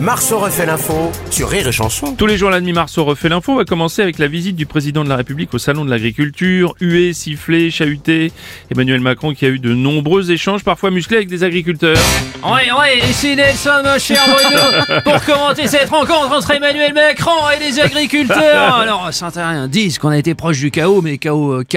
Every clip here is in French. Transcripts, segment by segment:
Marceau refait l'info sur Rire et Chanson. Tous les jours à la demi Marceau refait l'info. On va commencer avec la visite du président de la République au salon de l'agriculture, hué, sifflé, chahuté. Emmanuel Macron qui a eu de nombreux échanges, parfois musclés avec des agriculteurs. Oui, oui, ici Nelson, mon cher Bruno, pour commenter cette rencontre entre Emmanuel Macron et les agriculteurs. Alors, certains disent qu'on a été proche du chaos, mais chaos euh, K.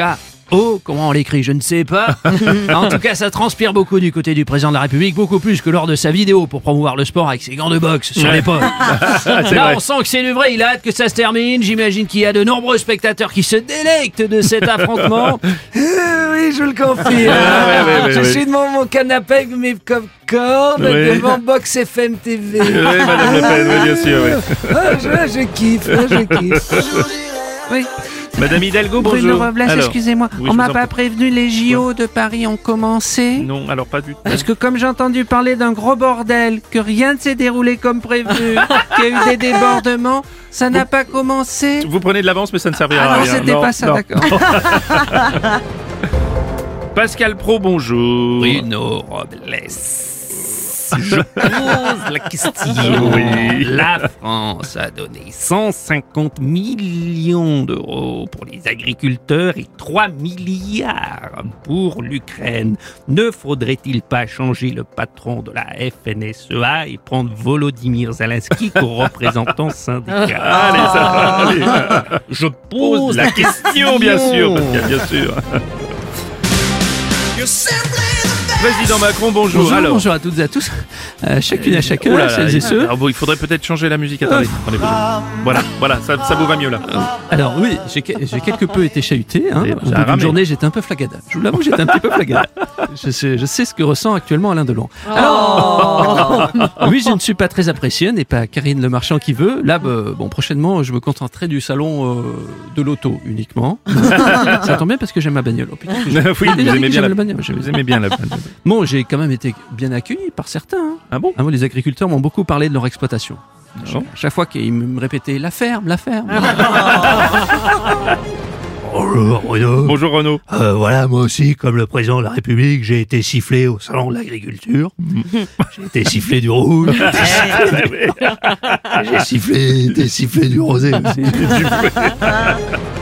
Oh, comment on l'écrit, je ne sais pas. en tout cas, ça transpire beaucoup du côté du président de la République, beaucoup plus que lors de sa vidéo pour promouvoir le sport avec ses gants de boxe sur l'épaule. Là, vrai. on sent que c'est du vrai, il a hâte que ça se termine. J'imagine qu'il y a de nombreux spectateurs qui se délectent de cet affrontement. Oui, je le confirme. ouais, ouais, je suis devant mon canapé avec mes Oui. devant Box FM TV. Oui, Madame Le Pen, oui, bien sûr. oui. Ah, je, je kiffe, ah, je kiffe. Oui. Madame Hidalgo, bonjour. Bruno Robles, excusez-moi. oui, on m'a pas prévenu, les JO de Paris ont commencé. Non, alors pas du tout. Parce que comme j'ai entendu parler d'un gros bordel, que rien ne s'est déroulé comme prévu, qu'il y a eu des débordements, ça n'a pas commencé. Vous prenez de l'avance, mais ça ne servira Ah à non, rien. c'était pas ça, non. d'accord. Pascal Pro, bonjour. Bruno Robles. Je pose la question. Oui. La France a donné 150 millions d'euros pour les agriculteurs et 3 milliards pour l'Ukraine. Ne faudrait-il pas changer le patron de la FNSEA et prendre Volodymyr Zelensky comme représentant syndical? Allez, ça va, allez. Je Pose la question, bien sûr, Pascal, bien sûr. Président Macron, bonjour. Bonjour, alors. bonjour à toutes et à tous, Euh, chacune à Oh chacun, là là, celles et ceux. alors bon, il faudrait peut-être changer la musique. Attendez, attendez, bougez. Voilà, voilà, ça, ça vous va mieux là. Alors oui, j'ai que- j'ai quelque peu été chahuté. Hein. Au bout d'une journée, j'étais un peu flagada. Je vous l'avoue, j'étais un petit peu flagada. Je sais, je sais ce que ressent actuellement Alain Delon. Alors, oui, je ne suis pas très apprécié, n'est pas Karine Le Marchand qui veut. Là, bah, bon, prochainement, je me contenterai du salon euh, de l'auto uniquement. Ça tombe bien parce que j'aime ma bagnole. Oh, putain, oui, vous déjà dit aimez bien la le bagnole, Vous aimez bien la Bon, j'ai quand même été bien accueilli par certains. hein. Ah bon Ah, moi, les agriculteurs m'ont beaucoup parlé de leur exploitation. bon À chaque fois qu'ils me répétaient la ferme, la ferme. Bonjour Bruno. Bonjour Renaud. Euh, voilà, moi aussi, comme le président de la République, j'ai été sifflé au salon de l'agriculture. J'ai été sifflé du rouge. J'ai sifflé, été sifflé du rosé aussi.